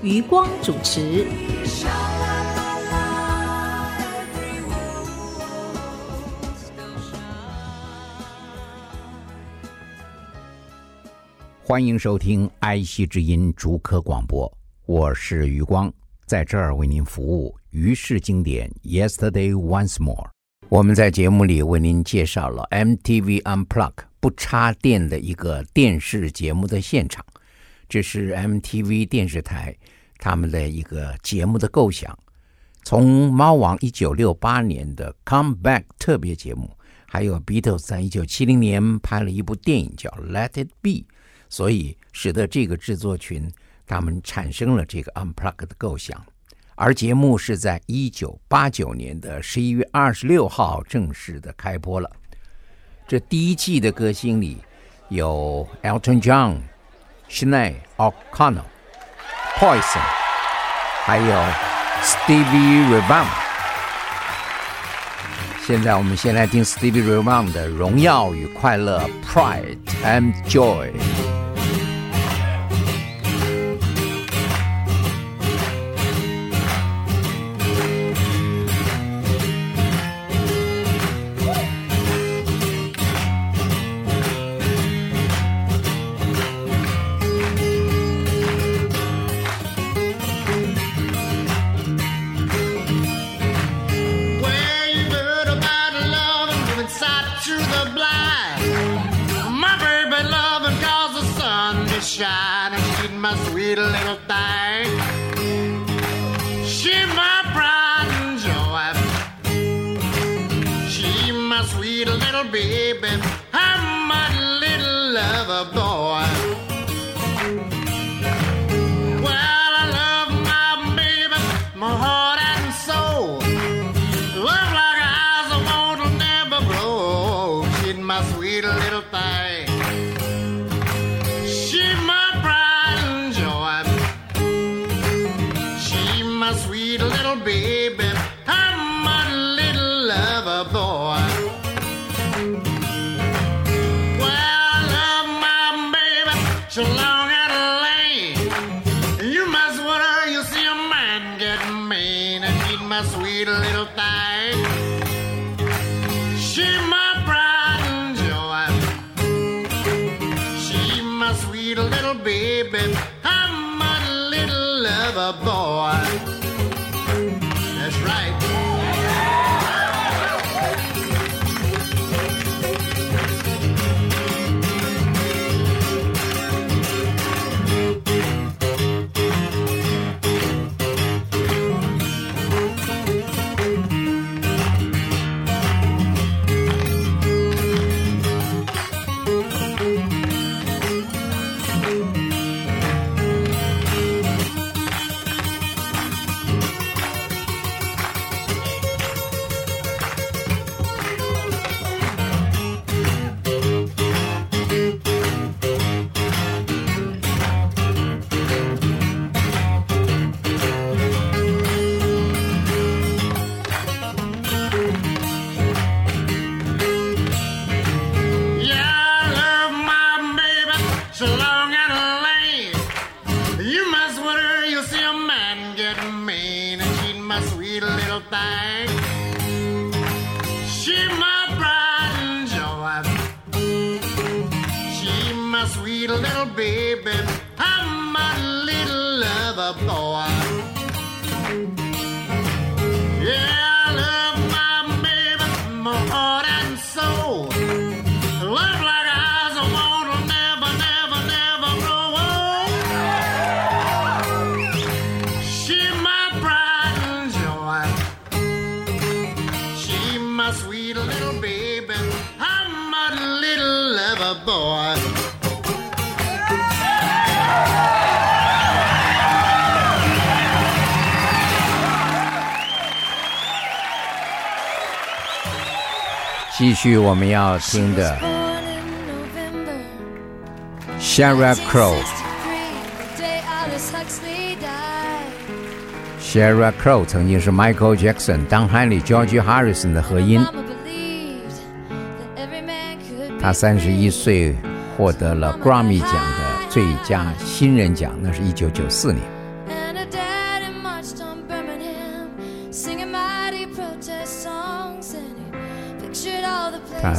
余光主持。欢迎收听爱惜之音逐科广播，我是余光，在这儿为您服务。于是经典，Yesterday Once More。我们在节目里为您介绍了 MTV Unplug 不插电的一个电视节目的现场，这是 MTV 电视台他们的一个节目的构想。从猫王一九六八年的 Come Back 特别节目，还有 Beatles 在一九七零年拍了一部电影叫 Let It Be。所以使得这个制作群他们产生了这个 Unplugged 的构想，而节目是在一九八九年的十一月二十六号正式的开播了。这第一季的歌星里有 Elton John、Sinead O'Connor、Poison，还有 Stevie Ray Vaughan。现在我们先来听 Stevie Ray Vaughan 的《荣耀与快乐》（Pride and Joy）。Baby so little baby. I'm my little lover boy. 继续我们要听的，Shara Crow。Shara Crow 曾经是 Michael Jackson、Don h a n l e y、George Harrison 的合音。他三十一岁获得了 Grammy 奖的最佳新人奖，那是一九九四年。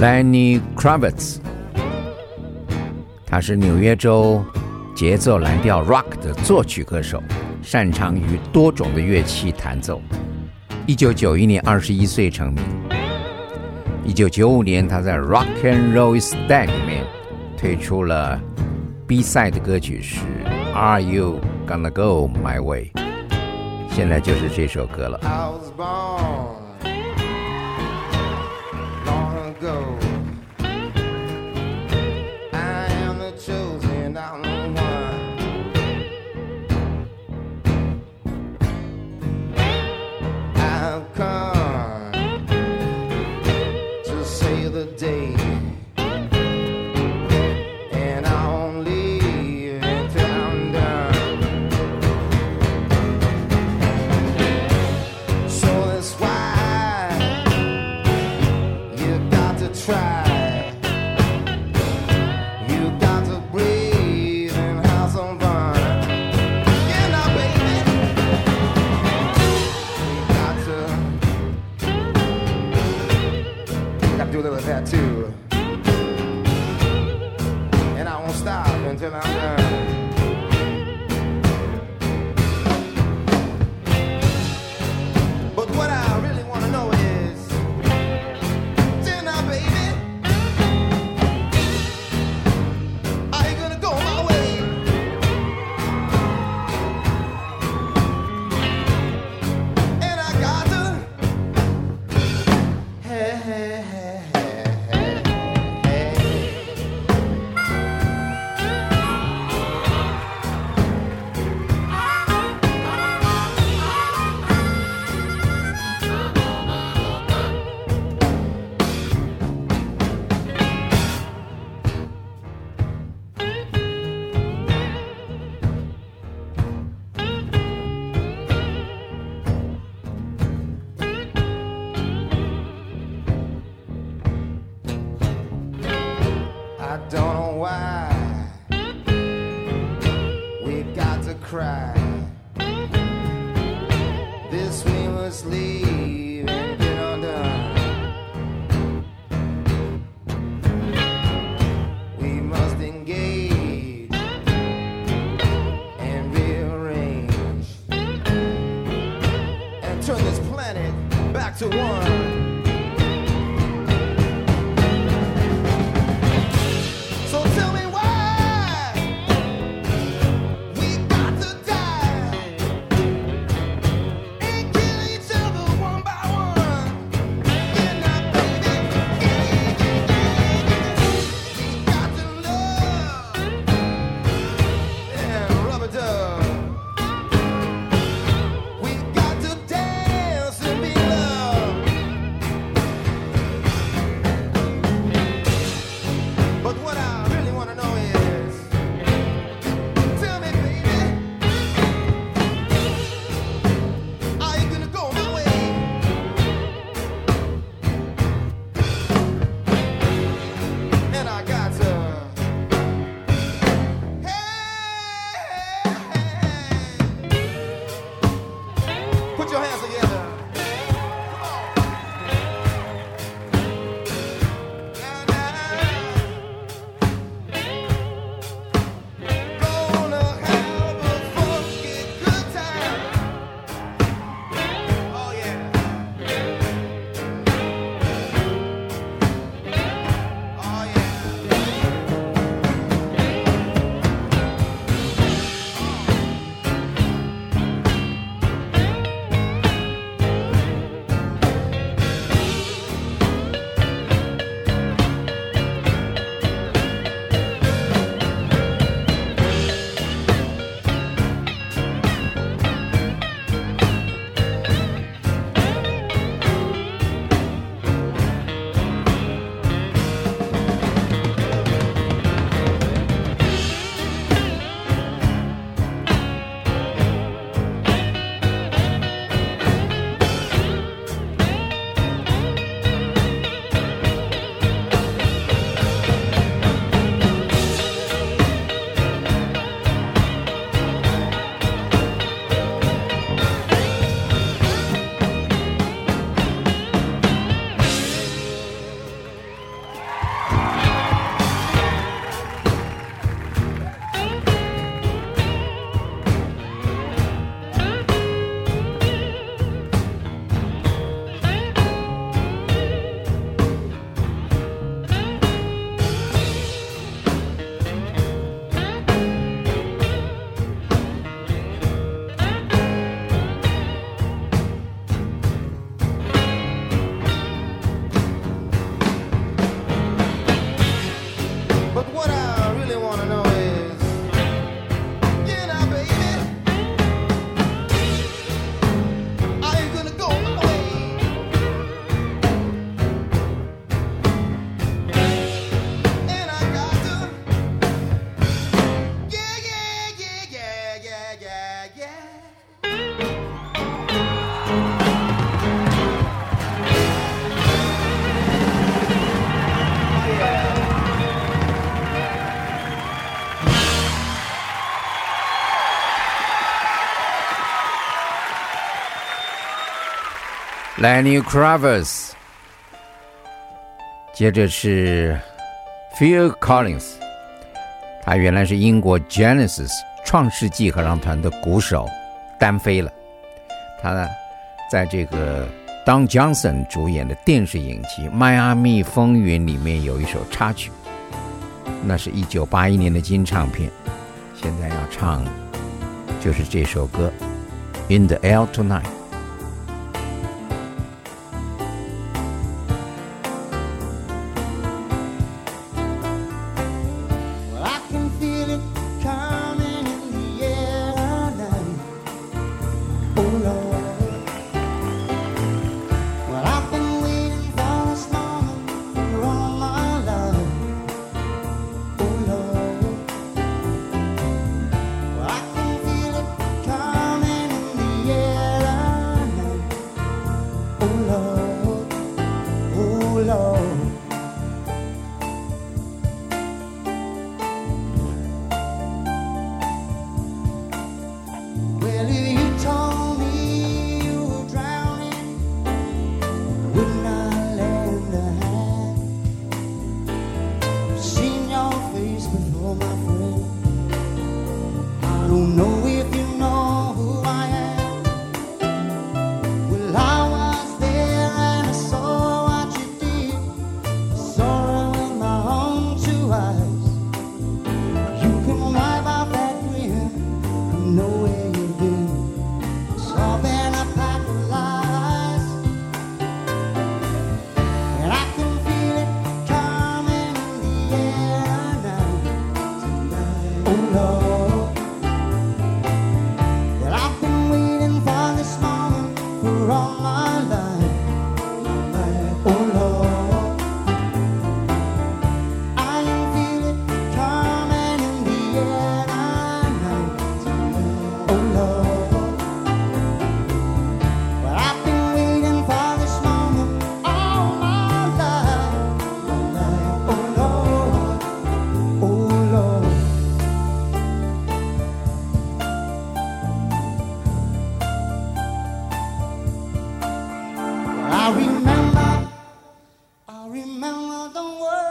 Lenny Kravitz，他是纽约州节奏蓝调 Rock 的作曲歌手，擅长于多种的乐器弹奏。一九九一年，二十一岁成名。一九九五年，他在 Rock and Roll s t a n d 里面推出了 B 赛的歌曲是 Are You Gonna Go My Way？现在就是这首歌了。Lenny c r a v i s 接着是 Phil Collins，他原来是英国 Genesis 创世纪合唱团的鼓手，单飞了。他呢，在这个 Don Johnson 主演的电视影集《迈阿密风云》里面有一首插曲，那是一九八一年的金唱片。现在要唱，就是这首歌《In the Air Tonight》。don't worry.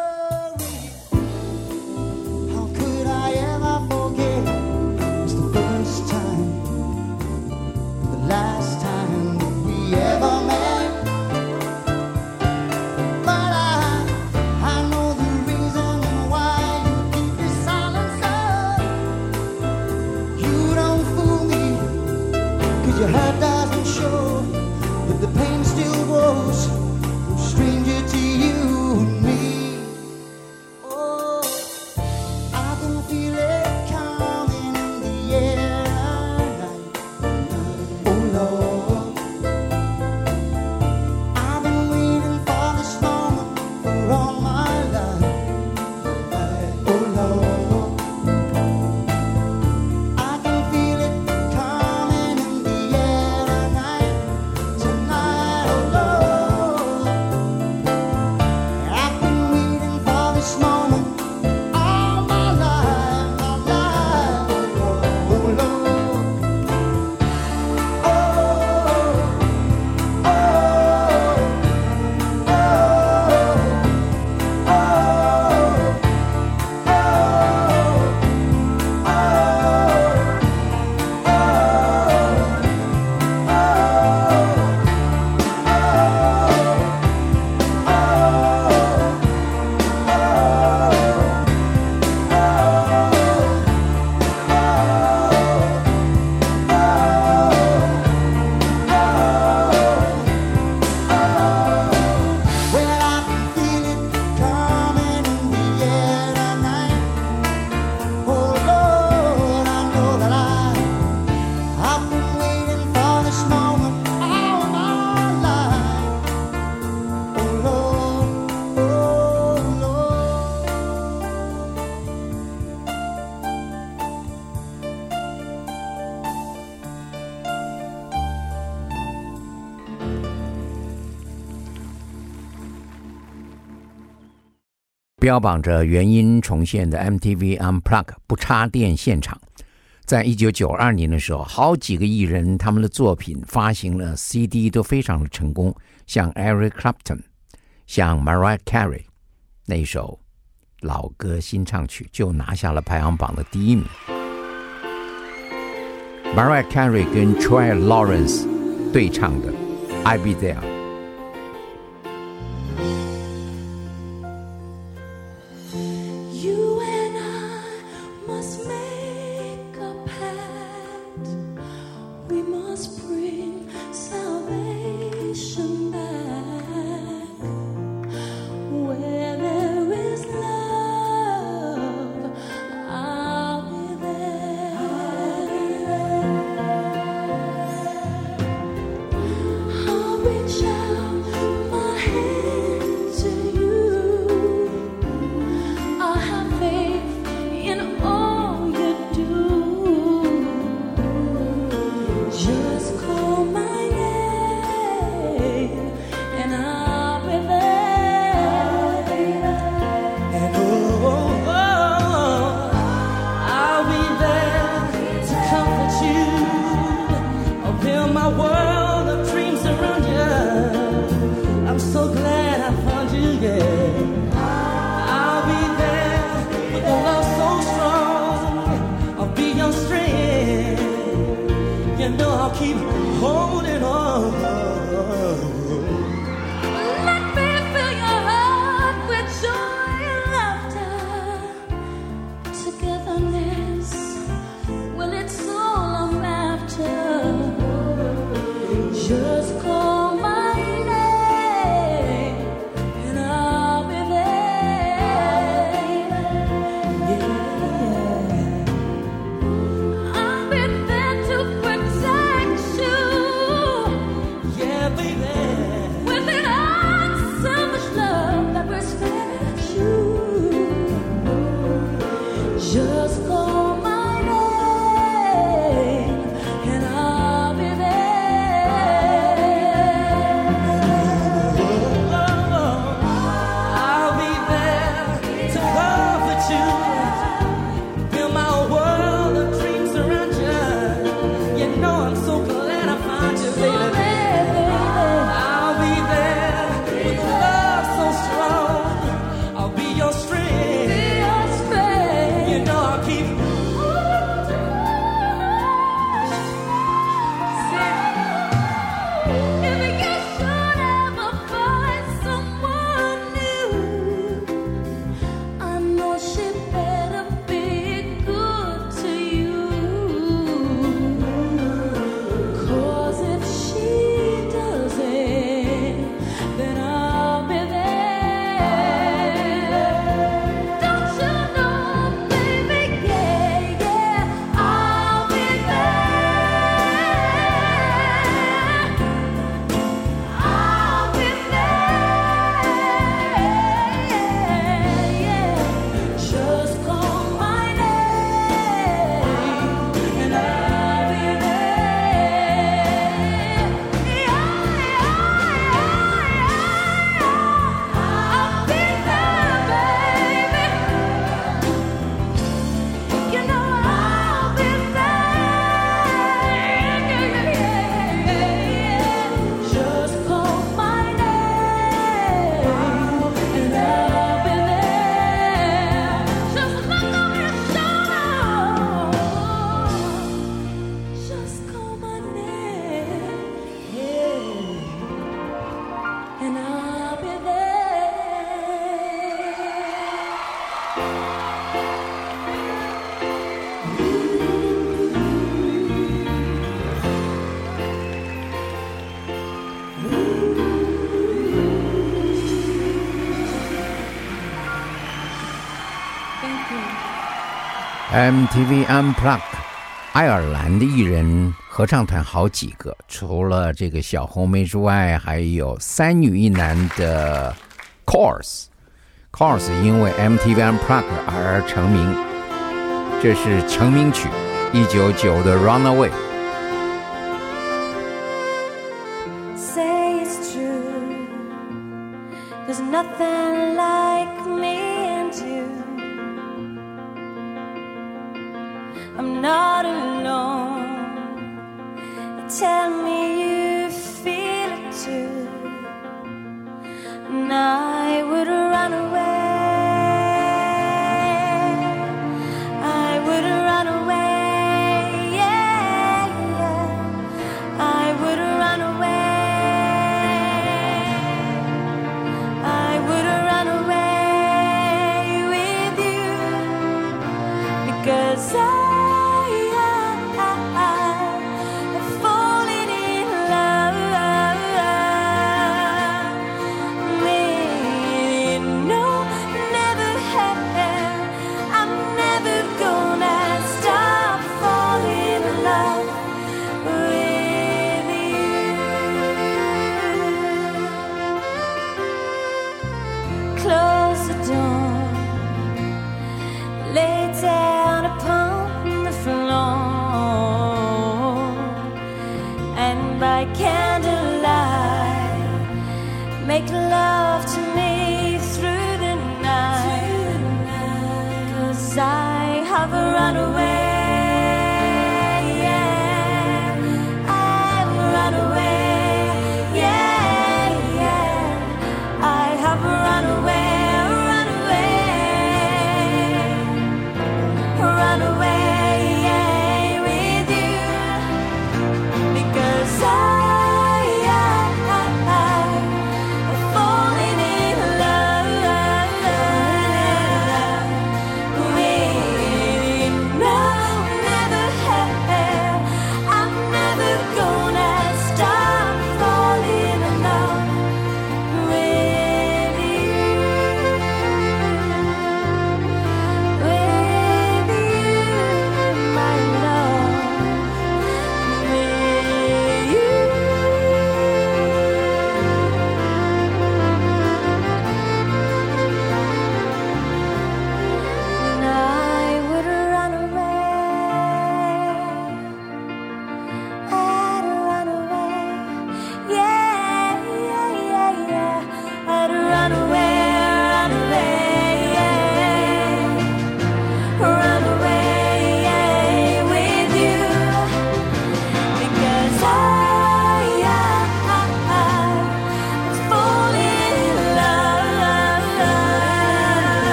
标榜着原音重现的 MTV Unplug 不插电现场，在一九九二年的时候，好几个艺人他们的作品发行了 CD 都非常的成功，像 Eric Clapton，像 Mariah Carey，那首老歌新唱曲就拿下了排行榜的第一名。Mariah Carey 跟 Troy Lawrence 对唱的《I'll Be There》。MTV Unplugged，爱尔兰的艺人合唱团好几个，除了这个小红莓之外，还有三女一男的 Course。Course 因为 MTV Unplugged 而成名，这是成名曲，一九九的 Runaway。I'm not alone. Tell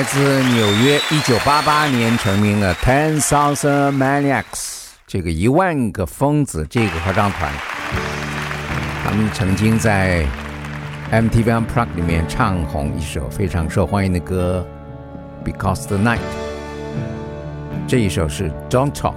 来自纽约，一九八八年成名的 Ten Thousand Maniacs，这个一万个疯子这个合唱团，他们曾经在 MTV Unplugged 里面唱红一首非常受欢迎的歌《Because the Night》，这一首是 Don't Talk。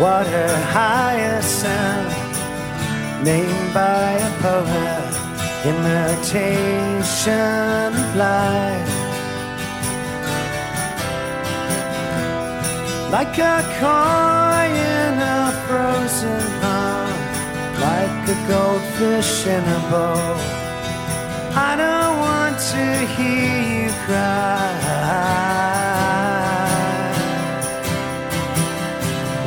What her hyacinth, named by a poet, imitation of life. Like a coin in a frozen pond, like a goldfish in a bowl. I don't want to hear you cry.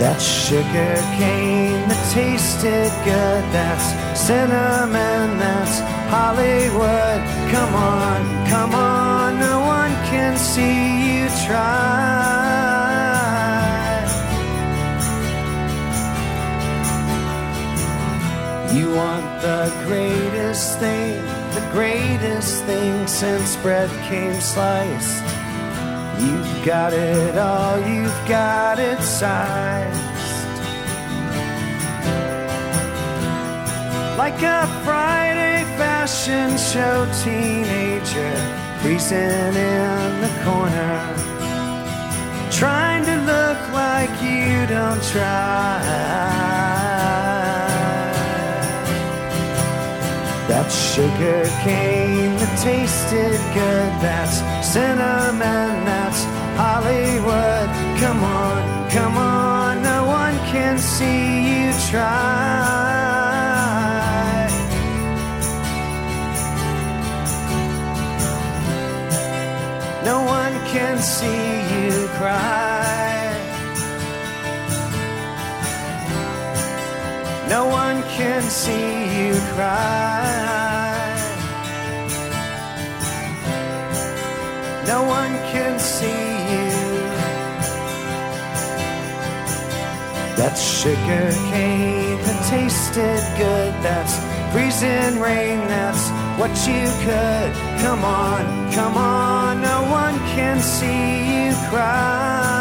That's Sugar cane that tasted good, that's cinnamon, that's Hollywood. Come on, come on, no one can see you try. You want the greatest thing, the greatest thing since bread came sliced. You've got it all, you've got it sized. Like a Friday fashion show teenager, freezing in the corner. Trying to look like you don't try. That sugar cane that tasted good, that's cinnamon, that's Hollywood. Come on, come on, no one can see you try. Can see you cry. No one can see you cry. No one can see you. That sugar cane that tasted good, that's freezing rain, that's what you could. Come on, come on, no one can see you cry.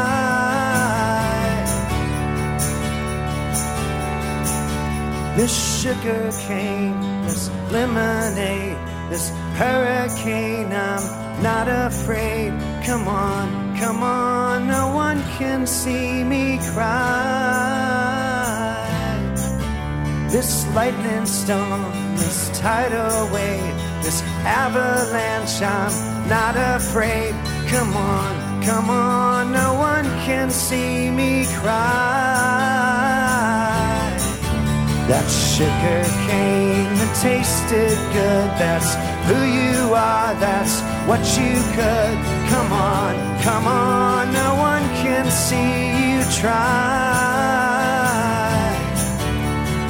This sugar cane, this lemonade, this hurricane, I'm not afraid. Come on, come on, no one can see me cry. This lightning storm, this tidal wave, this avalanche, I'm not afraid. Come on, come on, no one can see me cry. That sugar cane that tasted good, that's who you are, that's what you could. Come on, come on, no one can see you try.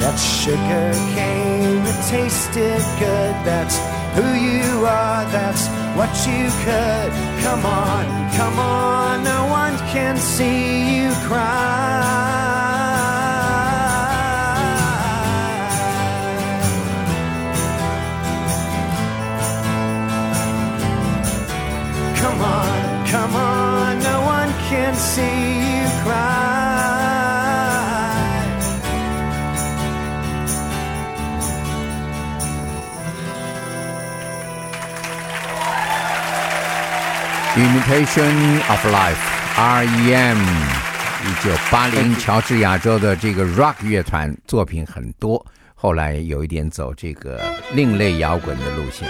That sugar cane that tasted good, that's who you are, that's what you could. Come on, come on, no one can see you cry. Imitation of Life，R.E.M. 一九八零乔治亚州的这个 rock 乐团作品很多，后来有一点走这个另类摇滚的路线。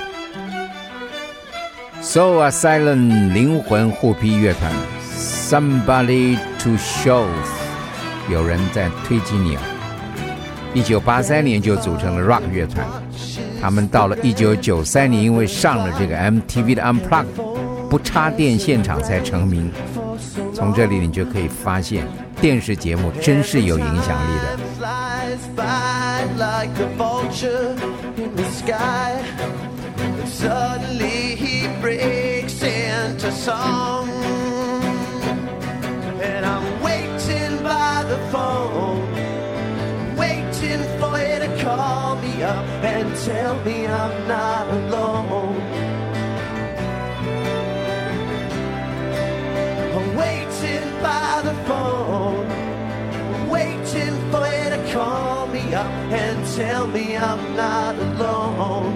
Soul Asylum 灵魂护庇乐团，Somebody to Show，有人在推进你啊！一九八三年就组成了 rock 乐团，他们到了一九九三年，因为上了这个 MTV 的 Unplugged。不插电现场才成名，从这里你就可以发现电视节目真是有影响力的。Tell me I'm not alone. By the phone, waiting for you to call me up and tell me I'm not alone.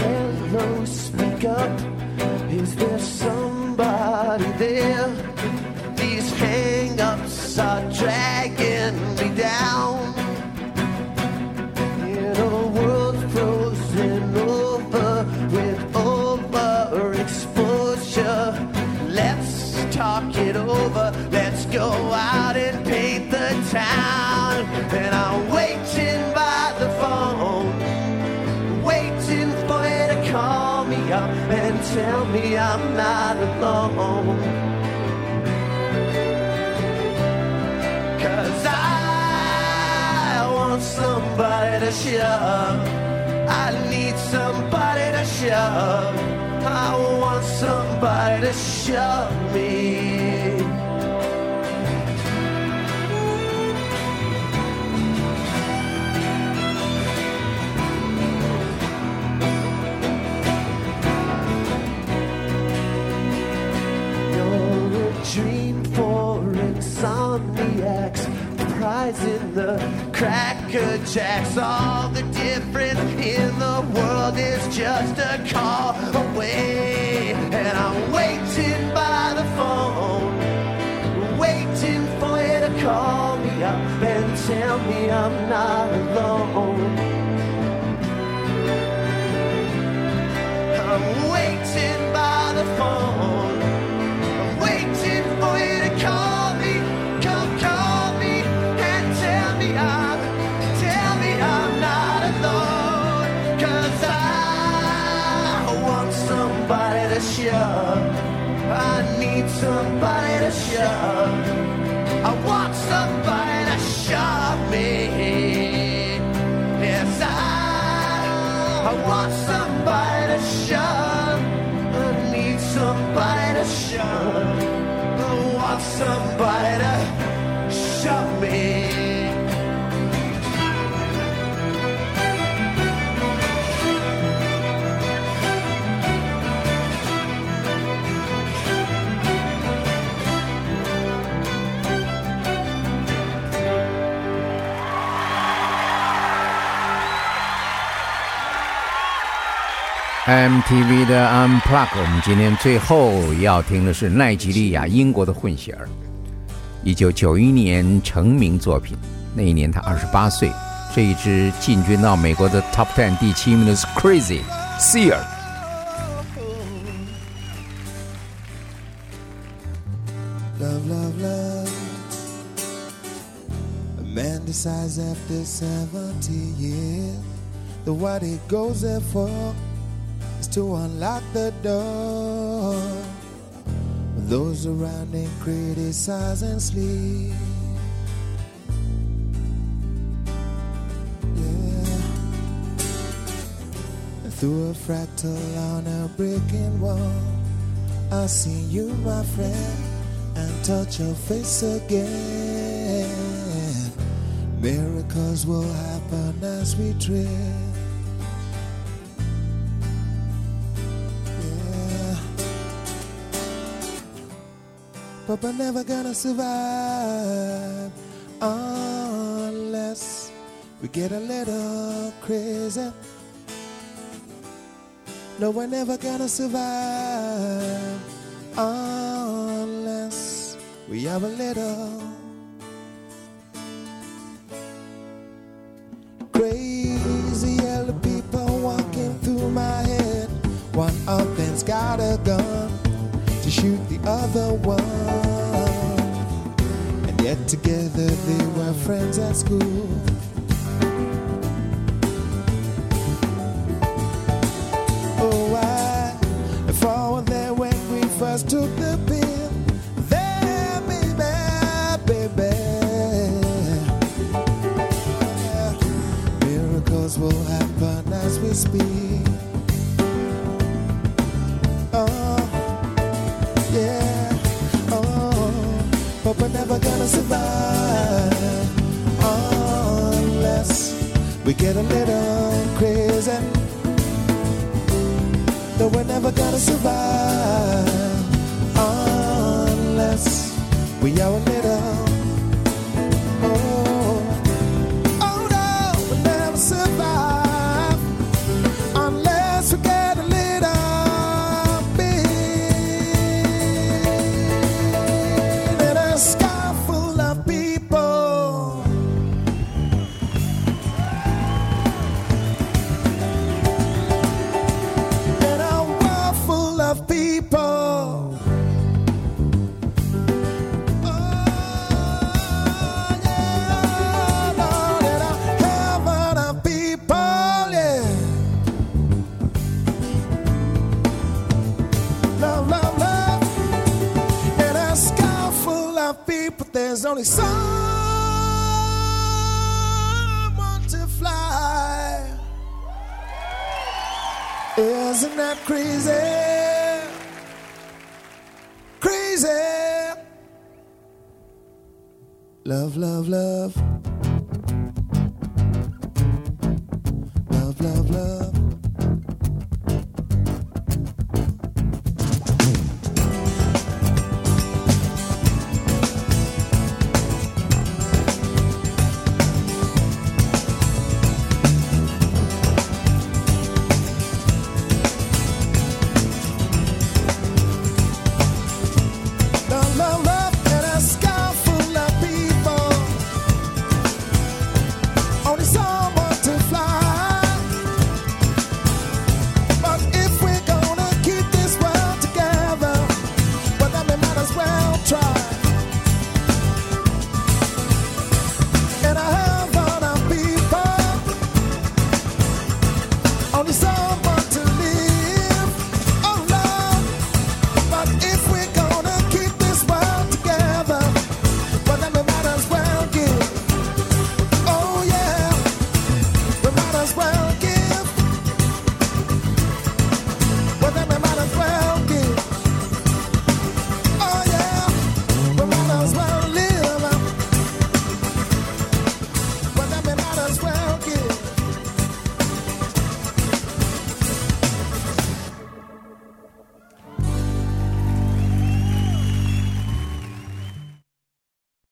Hello, speak up. Is there somebody there? Me I'm not alone. Cause I want somebody to shove. I need somebody to shove. I want somebody to shove me. Prizing the cracker jacks. All the difference in the world is just a call away, and I'm waiting by the phone, waiting for you to call me up and tell me I'm not alone. I'm waiting by the phone. Somebody to shove. I want somebody to shove me. Yes, I, I want somebody to shove. I need somebody to shove. I want somebody MTV 的 Unplug，我们今天最后要听的是奈吉利亚英国的混血儿，一九九一年成名作品，那一年他二十八岁。这一支进军到美国的 Top Ten 第七名的是 Crazy Seer。Love, love, love. A man decides after 70 years the what he goes there for is to unlock the door. Those around him criticize and sleep. Yeah. Through a fractal on a breaking wall, I see you, my friend, and touch your face again. Miracles will happen as we tread. But we're never gonna survive unless we get a little crazy. No, we're never gonna survive unless we have a little crazy yellow people walking through my head. One of them's got a gun shoot the other one, and yet together they were friends at school. Oh, I fall there when we first took the pill. There, baby, baby. Miracles will happen as we speak. A little crazy. No, we're never gonna survive unless we are a little.